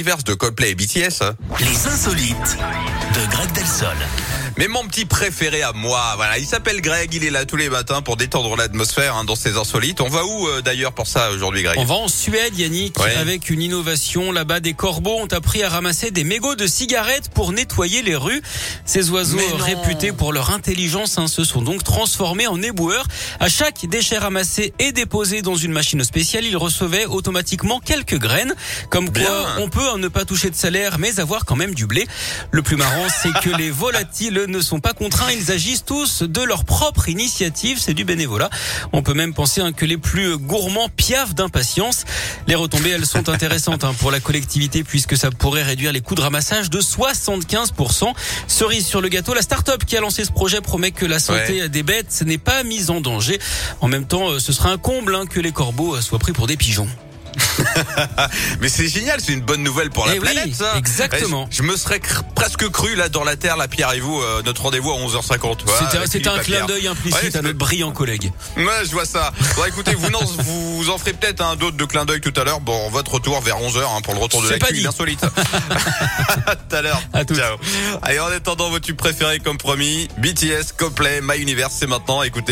De Coldplay et BTS. Les insolites Greg Delsol. Mais mon petit préféré à moi, voilà, il s'appelle Greg, il est là tous les matins pour détendre l'atmosphère hein, dans ses insolites. On va où euh, d'ailleurs pour ça aujourd'hui Greg? On va en Suède, Yannick, Ouais. avec une innovation. Là-bas, des corbeaux ont appris à ramasser des mégots de cigarettes pour nettoyer les rues. Ces oiseaux réputés pour leur intelligence hein, se sont donc transformés en éboueurs. À chaque déchet ramassé et déposé dans une machine spéciale, ils recevaient automatiquement quelques graines. Comme quoi, on peut hein, ne pas toucher de salaire, mais avoir quand même du blé. Le plus marrant, c'est que les volatiles ne sont pas contraints. Ils agissent tous de leur propre initiative. C'est du bénévolat. On peut même penser hein, que les plus gourmands piavent d'impatience. Les retombées, elles sont intéressantes hein, pour la collectivité puisque ça pourrait réduire les coûts de ramassage de 75%. Cerise sur le gâteau, la start-up qui a lancé ce projet promet que la santé des bêtes n'est pas mise en danger. En même temps, euh, ce sera un comble hein, que les corbeaux euh, soient pris pour des pigeons. Mais c'est génial, c'est une bonne nouvelle pour la Eh oui, planète ça. exactement. Je, je me serais cr- presque cru là dans la Terre, la Pierre et vous, euh, notre rendez-vous à 11h50. Voilà, C'était un clin d'œil implicite Ouais, à notre brillant collègue. Ouais, je vois ça. Bon, écoutez, vous, vous en ferez peut-être un d'autre de clin d'œil tout à l'heure. Bon, votre retour vers 11h hein, pour le retour de la dit. insolite. à tout à l'heure. Ciao. Allez, en attendant, vos tubes préférés comme promis, BTS, Coldplay, My Universe, c'est maintenant. Écoutez.